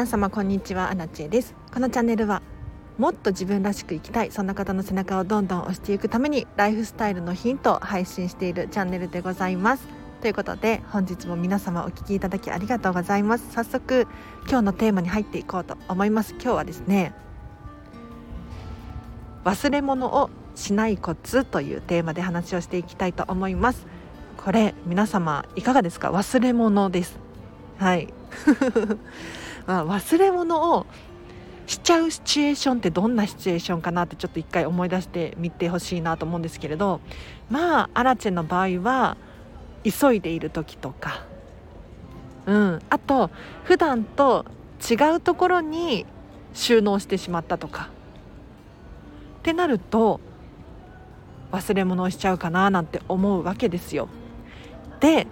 皆様こんにちは。アナチェです。このチャンネルはもっと自分らしく生きたいそんな方の背中をどんどん押していくためにライフスタイルのヒントを配信しているチャンネルでございます。ということで本日も皆様お聞きいただきありがとうございます。早速今日のテーマに入っていこうと思います。今日はですね忘れ物をしないコツというテーマで話をしていきたいと思います。これ皆様いかがですか？忘れ物です。はい。まあ、忘れ物をしちゃうシチュエーションってどんなシチュエーションかなってちょっと一回思い出してみてほしいなと思うんですけれどまあアラチェの場合は急いでいる時とか、うん、あと普段と違うところに収納してしまったとか。ってなると忘れ物をしちゃうかななんて思うわけですよ。で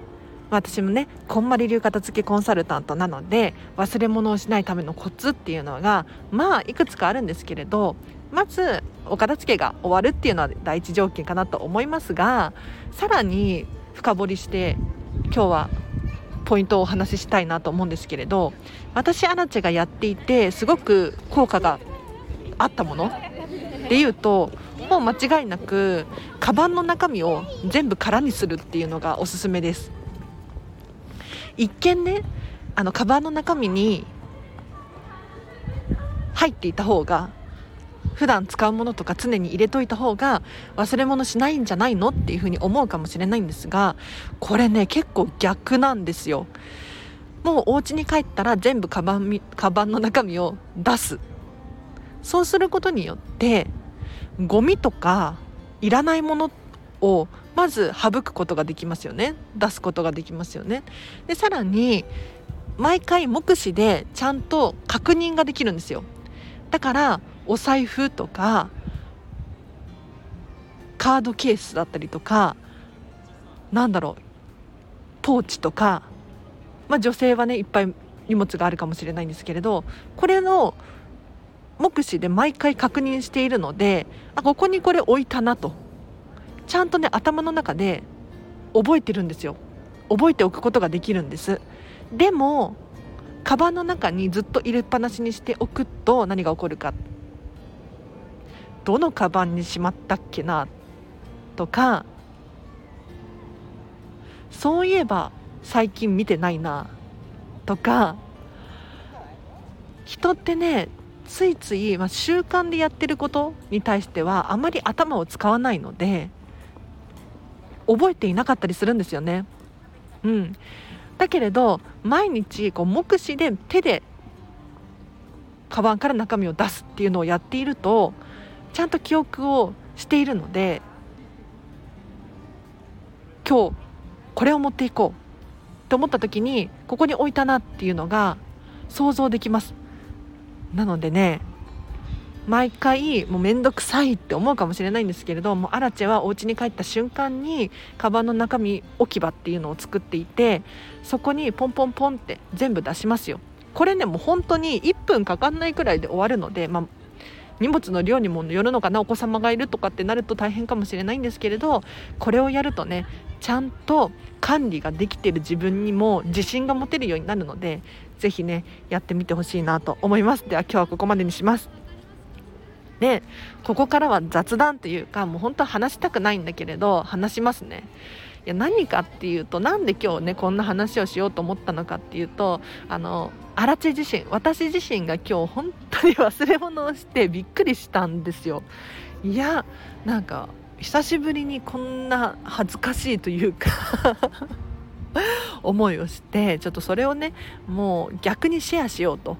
私もねこんまり流片付けコンサルタントなので忘れ物をしないためのコツっていうのがまあいくつかあるんですけれどまずお片付けが終わるっていうのは第一条件かなと思いますがさらに深掘りして今日はポイントをお話ししたいなと思うんですけれど私アナチェがやっていてすごく効果があったものでいうともう間違いなくカバンの中身を全部空にするっていうのがおすすめです。一見ねあのカバンの中身に入っていた方が普段使うものとか常に入れといた方が忘れ物しないんじゃないのっていうふうに思うかもしれないんですがこれね結構逆なんですよ。もうお家に帰ったら全部カバンカバンの中身を出す。そうすることによってゴミとかいらないものってをまず省くことができますよね。出すことができますよね。でさらに毎回目視でちゃんと確認ができるんですよ。だからお財布とかカードケースだったりとかなんだろうポーチとか、まあ、女性はねいっぱい荷物があるかもしれないんですけれどこれの目視で毎回確認しているのであここにこれ置いたなと。ちゃんとね頭の中で覚えてるんですよ。覚えておくことができるんです。でもカバンの中にずっと入れっぱなしにしておくと何が起こるか。どのカバンにしまったっけな？とかそういえば最近見てないな。とか人ってねついつい、まあ、習慣でやってることに対してはあまり頭を使わないので覚えていなかったりするんですよね。うん、だけれど毎日こう目視で手でカバンから中身を出すっていうのをやっているとちゃんと記憶をしているので今日これを持っていこうと思った時にここに置いたなっていうのが想像できますなのでね毎回もうめんどくさいって思うかもしれないんですけれどもアラチェはお家に帰った瞬間にカバンの中身置き場っていうのを作っていてそこにポンポンポンって全部出しますよ。これねもう本当に1分かかんないくらいで終わるので、まあ、荷物の量にもよるのかなお子様がいるとかってなると大変かもしれないんですけれどこれをやるとねちゃんと管理ができてる自分にも自信が持てるようになるので是非ねやってみてほしいなと思います。では今日はここまでにします。でここからは雑談というかもう本当は話したくないんだけれど話しますね。いや何かっていうとなんで今日ねこんな話をしようと思ったのかっていうとあの荒地自身私自身が今日本当に忘れ物をしてびっくりしたんですよ。いやなんか久しぶりにこんな恥ずかしいというか 思いをしてちょっとそれをねもう逆にシェアしようと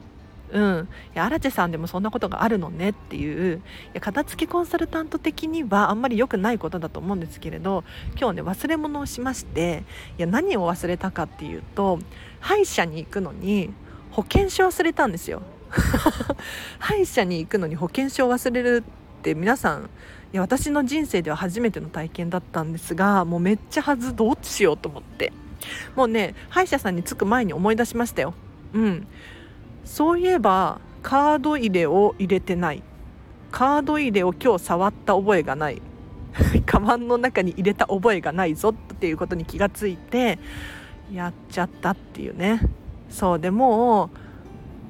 うん、いや荒地さんでもそんなことがあるのねっていういや片付けコンサルタント的にはあんまり良くないことだと思うんですけれど今日ね忘れ物をしましていや何を忘れたかっていうと歯医者に行くのに保険証忘れたんですよ。歯医者に行くのに保険証を忘れるって皆さんいや私の人生では初めての体験だったんですがもうめっちゃはずどうしようと思って。もうね歯医者さんに着く前に思い出しましたよ。うん。そういえばカード入れを入れてない。カード入れを今日触った覚えがない。カバンの中に入れた覚えがないぞっていうことに気がついてやっちゃったっていうね。そうでもう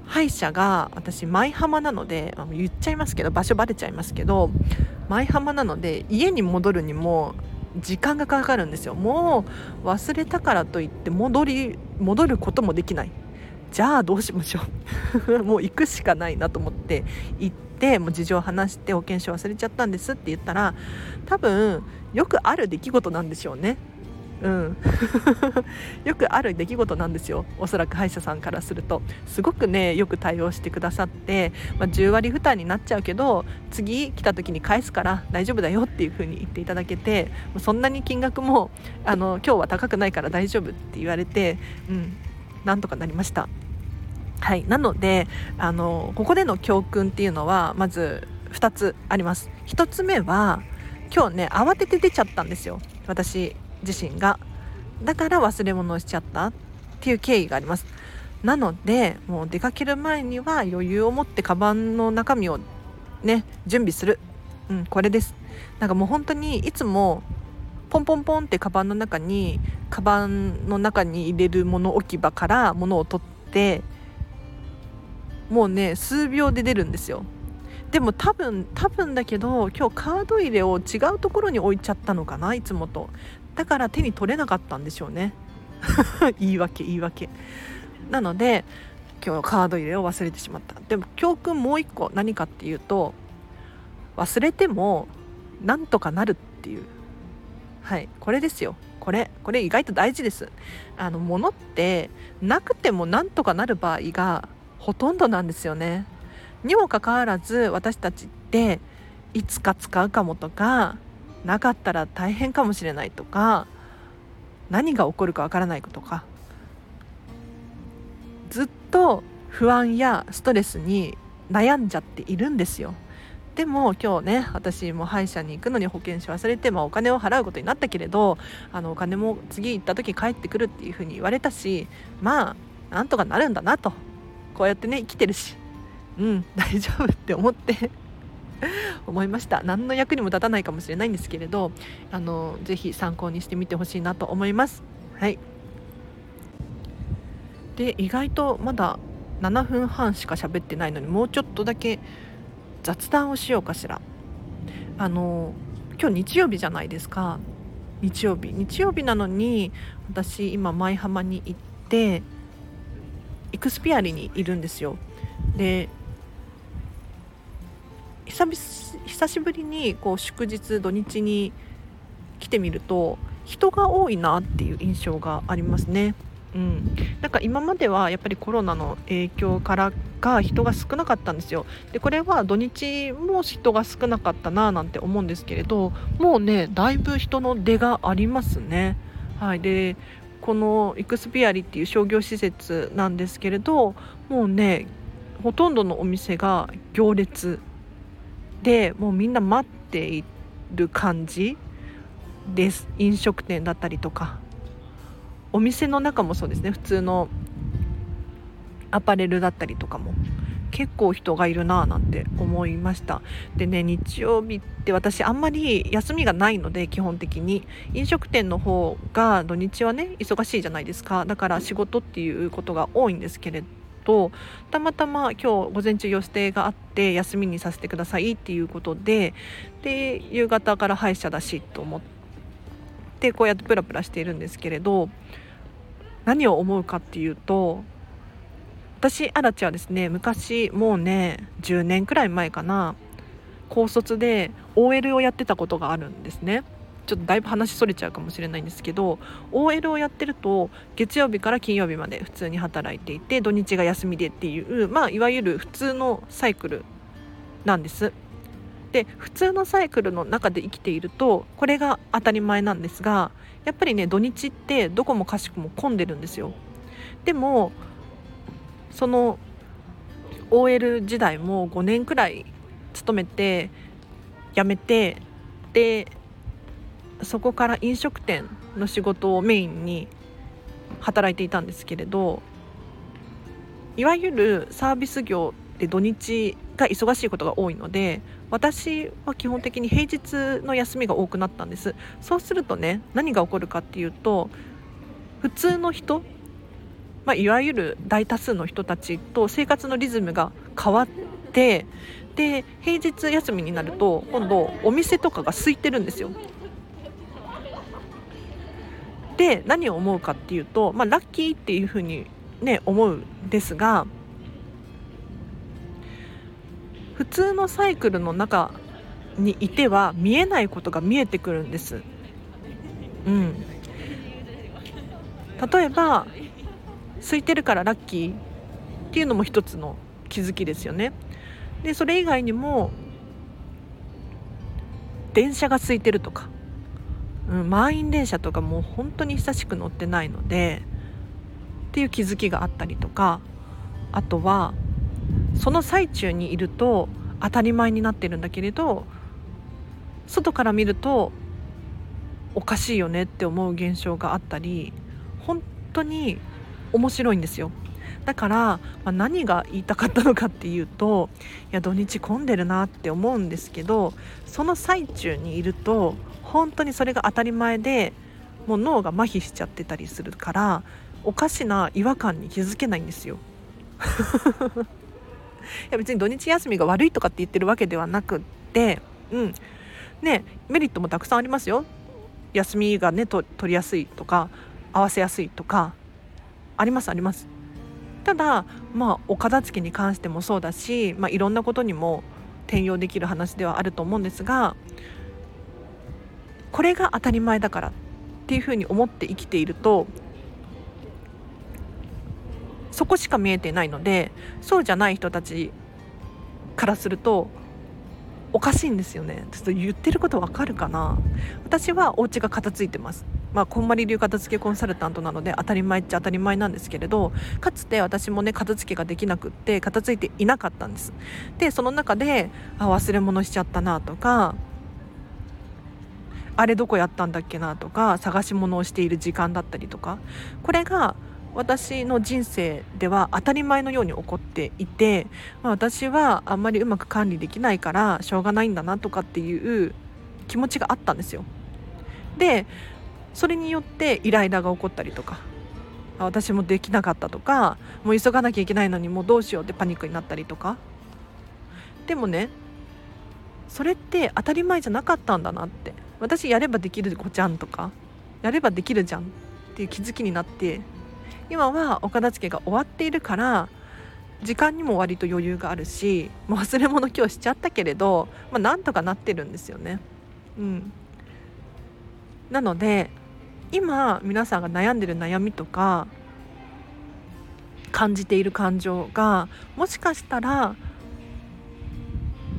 歯医者が私舞浜なので言っちゃいますけど場所バレちゃいますけど舞浜なので家に戻るにも時間がかかるんですよ。もう忘れたからといって戻り戻ることもできない。じゃあどうしましょう。もう行くしかないなと思って行ってもう事情を話して保険証忘れちゃったんですって言ったら多分よくある出来事なんでしょうね。うん、よくある出来事なんですよ。おそらく歯医者さんからすると。すごくねよく対応してくださって、まあ、10割負担になっちゃうけど次来た時に返すから大丈夫だよっていう風に言っていただけてそんなに金額もあの今日は高くないから大丈夫って言われて、うん、なんとかなりました。はい、なのであのここでの教訓っていうのはまず2つあります。1つ目は今日ね慌てて出ちゃったんですよ。私自身が。だから忘れ物をしちゃった。っていう経緯があります。なのでもう出かける前には余裕を持ってカバンの中身をね準備する、うん、これです。なんかもう本当にいつもポンポンポンってカバンの中にカバンの中に入れるもの置き場から物を取ってもうね数秒で出るんですよ。でも多分多分だけど今日カード入れを違うところに置いちゃったのかないつもと。だから手に取れなかったんでしょうね。言い訳言い訳。なので今日カード入れを忘れてしまった。でも教訓もう一個何かっていうと忘れてもなんとかなるっていう。はいこれですよ。これこれ意外と大事です。あの物ってなくてもなんとかなる場合がほとんどなんですよね。にもかかわらず私たちっていつか使うかもとかなかったら大変かもしれないとか何が起こるかわからないとかずっと不安やストレスに悩んじゃっているんですよ。でも今日ね私も歯医者に行くのに保険証忘れて、まあ、お金を払うことになったけれどあのお金も次行った時帰ってくるっていうふうに言われたしまあなんとかなるんだなと。こうやってね生きてるし。うん 大丈夫って思って思いました。何の役にも立たないかもしれないんですけれどあのぜひ参考にしてみてほしいなと思います。はい。で意外とまだ7分半しか喋ってないのにもうちょっとだけ雑談をしようかしら。あの今日日曜日じゃないですか。日曜日。日曜日なのに私今舞浜に行ってイクスピアリにいるんですよ。で久しぶりにこう祝日土日に来てみると人が多いなっていう印象がありますね。うん、なんか今まではやっぱりコロナの影響からか人が少なかったんですよ。でこれは土日も人が少なかったななんて思うんですけれどもうねだいぶ人の出がありますね。はい。でこのイクスピアリっていう商業施設なんですけれどもうねほとんどのお店が行列でもうみんな待っている感じです。飲食店だったりとか。お店の中もそうですね。普通のアパレルだったりとかも結構人がいるなぁなんて思いました。でね日曜日って私あんまり休みがないので基本的に。飲食店の方が土日はね忙しいじゃないですか。だから仕事っていうことが多いんですけれとたまたま今日午前中予定があって休みにさせてくださいっていうことでで夕方から歯医者だしと思ってこうやってプラプラしているんですけれど何を思うかっていうと私アラチはですね昔もうね10年くらい前かな高卒で OL をやってたことがあるんですね。ちょっとだいぶ話それちゃうかもしれないんですけど OL をやってると月曜日から金曜日まで普通に働いていて土日が休みでっていうまあいわゆる普通のサイクルなんです。で普通のサイクルの中で生きているとこれが当たり前なんですがやっぱりね土日ってどこもかしくも混んでるんですよ。でもその OL 時代も5年くらい勤めて辞めてでそこから飲食店の仕事をメインに働いていたんですけれどいわゆるサービス業で土日が忙しいことが多いので私は基本的に平日の休みが多くなったんです。そうするとね何が起こるかっていうと普通の人まあ、いわゆる大多数の人たちと生活のリズムが変わってで平日休みになると今度お店とかが空いてるんですよ。で何を思うかっていうと、まあ、ラッキーっていうふうにね思うんですが普通のサイクルの中にいては見えないことが見えてくるんです。うん、例えば空いてるからラッキーっていうのも一つの気づきですよね。でそれ以外にも電車が空いてるとか、うん、満員電車とかもう本当に久しく乗ってないのでっていう気づきがあったりとかあとはその最中にいると当たり前になってるんだけれど外から見るとおかしいよねって思う現象があったり本当に面白いんですよ。だから、まあ、何が言いたかったのかっていうといや土日混んでるなって思うんですけどその最中にいると本当にそれが当たり前でもう脳が麻痺しちゃってたりするからおかしな違和感に気づけないんですよ。いや別に土日休みが悪いとかって言ってるわけではなくってうん。ねメリットもたくさんありますよ。休みがね取りやすいとか合わせやすいとかありますあります。ただまあお片付けに関してもそうだし、まあ、いろんなことにも転用できる話ではあると思うんですがこれが当たり前だからっていうふうに思って生きているとそこしか見えてないのでそうじゃない人たちからするとおかしいんですよね。ちょっと言ってることわかるかな？私はお家が片付いてます。まあ、こんまり流片付けコンサルタントなので当たり前っちゃ当たり前なんですけれどかつて私もね片付けができなくって片付いていなかったんですでその中であ忘れ物しちゃったなとかあれどこやったんだっけなとか探し物をしている時間だったりとかこれが私の人生では当たり前のように起こっていて、まあ、私はあんまりうまく管理できないからしょうがないんだなとかっていう気持ちがあったんですよ。でそれによってイライラが起こったりとか私もできなかったとかもう急がなきゃいけないのにもうどうしようってパニックになったりとか。でもねそれって当たり前じゃなかったんだなって。私やればできる子ちゃんとかやればできるじゃんっていう気づきになって今はお片付けが終わっているから時間にも割と余裕があるしもう忘れ物今日しちゃったけれど、まあ、なんとかなってるんですよね。うん、なので今皆さんが悩んでる悩みとか感じている感情がもしかしたら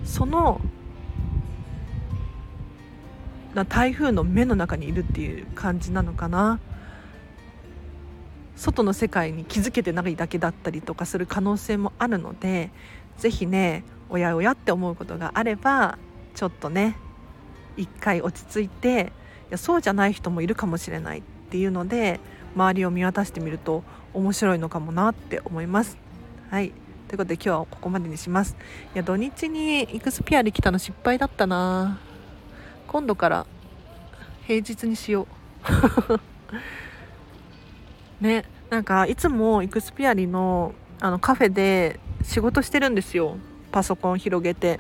その台風の目の中にいるっていう感じなのかな。外の世界に気づけてないだけだったりとかする可能性もあるので是非ねおやおやって思うことがあればちょっとね一回落ち着いてやそうじゃない人もいるかもしれないっていうので周りを見渡してみると面白いのかもなって思います。はいということで今日はここまでにします。いや土日にイクスピアで来たの失敗だったな今度から平日にしよう。ねなんかいつもイクスピアリのあのカフェで仕事してるんですよパソコン広げて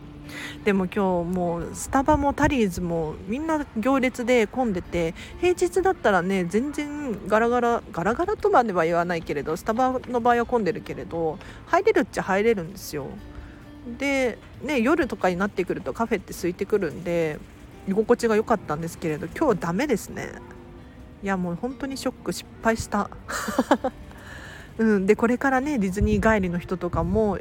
でも今日もうスタバもタリーズもみんな行列で混んでて平日だったらね全然ガラガラガラガラとまでは言わないけれどスタバの場合は混んでるけれど入れるっちゃ入れるんですよ。でね夜とかになってくるとカフェって空いてくるんで居心地が良かったんですけれど今日ダメですね。いやもう本当にショック失敗した。うん、でこれからねディズニー帰りの人とかも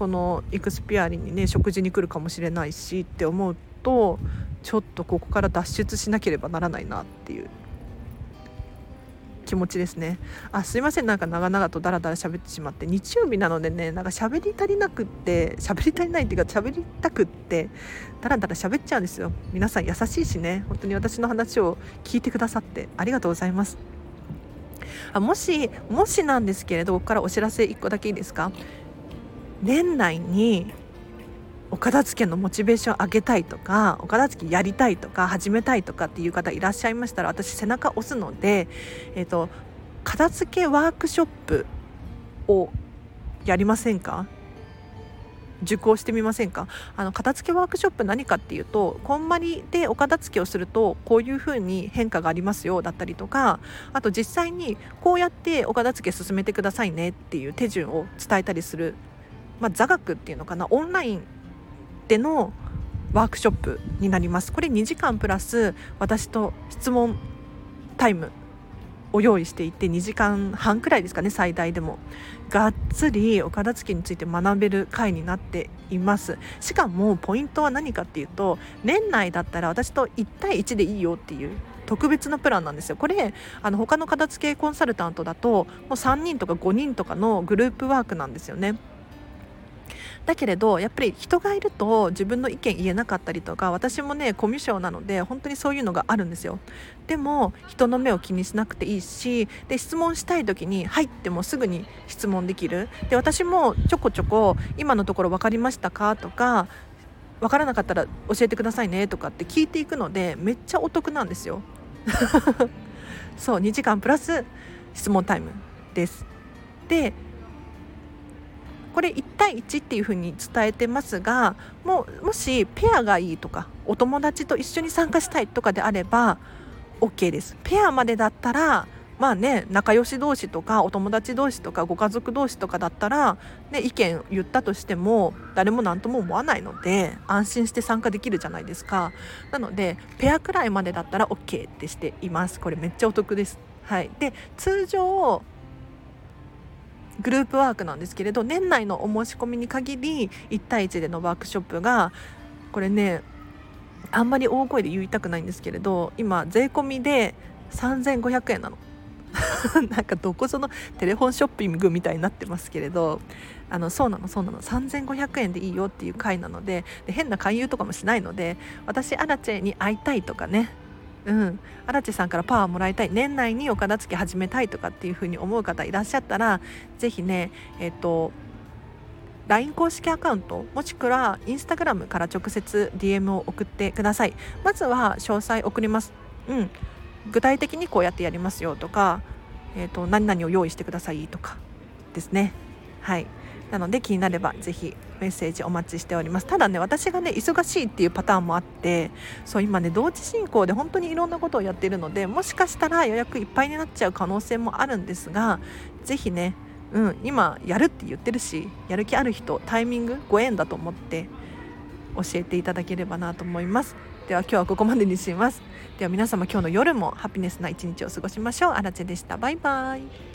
このイクスピアリにね食事に来るかもしれないしって思うとちょっとここから脱出しなければならないなっていう。気持ちですね。あすいません。なんか長々とダラダラ喋ってしまって。日曜日なのでねなんか喋り足りなくって喋り足りないっていうか喋りたくってダラダラ喋っちゃうんですよ。皆さん優しいしね。本当に私の話を聞いてくださってありがとうございます。あもしもしなんですけれどここからお知らせ1個だけいいですか？年内にお片付けのモチベーション上げたいとかお片付けやりたいとか始めたいとかっていう方いらっしゃいましたら私背中押すので、えーと、片付けワークショップをやりませんか？受講してみませんか？あの片付けワークショップ何かっていうとこんまりでお片付けをするとこういうふうに変化がありますよだったりとかあと実際にこうやってお片付け進めてくださいねっていう手順を伝えたりする、まあ、座学っていうのかな？オンラインでのワークショップになります。これ2時間プラス私と質問タイムを用意していて2時間半くらいですかね最大でも。がっつりお片付けについて学べる回になっています。しかもポイントは何かっていうと年内だったら私と1対1でいいよっていう特別なプランなんですよ。これあの他の片付けコンサルタントだともう3人とか5人とかのグループワークなんですよね。だけれどやっぱり人がいると自分の意見言えなかったりとか私もねコミュ障なので本当にそういうのがあるんですよ。でも人の目を気にしなくていいしで質問したい時に入ってもすぐに質問できる。で私もちょこちょこ今のところ分かりましたか？とか分からなかったら教えてくださいね？とかって聞いていくのでめっちゃお得なんですよ。そう2時間プラス質問タイムです。でこれ1対1っていう風に伝えてますがもうもしペアがいいとかお友達と一緒に参加したいとかであれば OK です。ペアまでだったらまあね仲良し同士とかお友達同士とかご家族同士とかだったら、ね、意見言ったとしても誰も何とも思わないので安心して参加できるじゃないですか。なのでペアくらいまでだったら OK ってしています。これめっちゃお得です。はい。で通常グループワークなんですけれど年内のお申し込みに限り1対1でのワークショップがこれねあんまり大声で言いたくないんですけれど今税込みで3500円なの。なんかどこそのテレフォンショッピングみたいになってますけれどあのそうなのそうなの。3500円でいいよっていう回なのでで変な勧誘とかもしないので私アラチェに会いたいとかねうん。荒地さんからパワーもらいたい。年内にお片付け始めたいとかっていうふうに思う方いらっしゃったら是非ねえっ、と LINE 公式アカウントもしくは Instagram から直接 DM を送ってください。まずは詳細送ります。うん。具体的にこうやってやりますよとか、えーと、何々を用意してくださいとかですね。はい。なので気になればぜひメッセージお待ちしております。ただね私がね忙しいっていうパターンもあってそう今ね同時進行で本当にいろんなことをやっているのでもしかしたら予約いっぱいになっちゃう可能性もあるんですがぜひねうん、今やるって言ってるしやる気ある人タイミングご縁だと思って教えていただければなと思います。では今日はここまでにします。では皆様今日の夜もハピネスな一日を過ごしましょう。あらでした。バイバイ。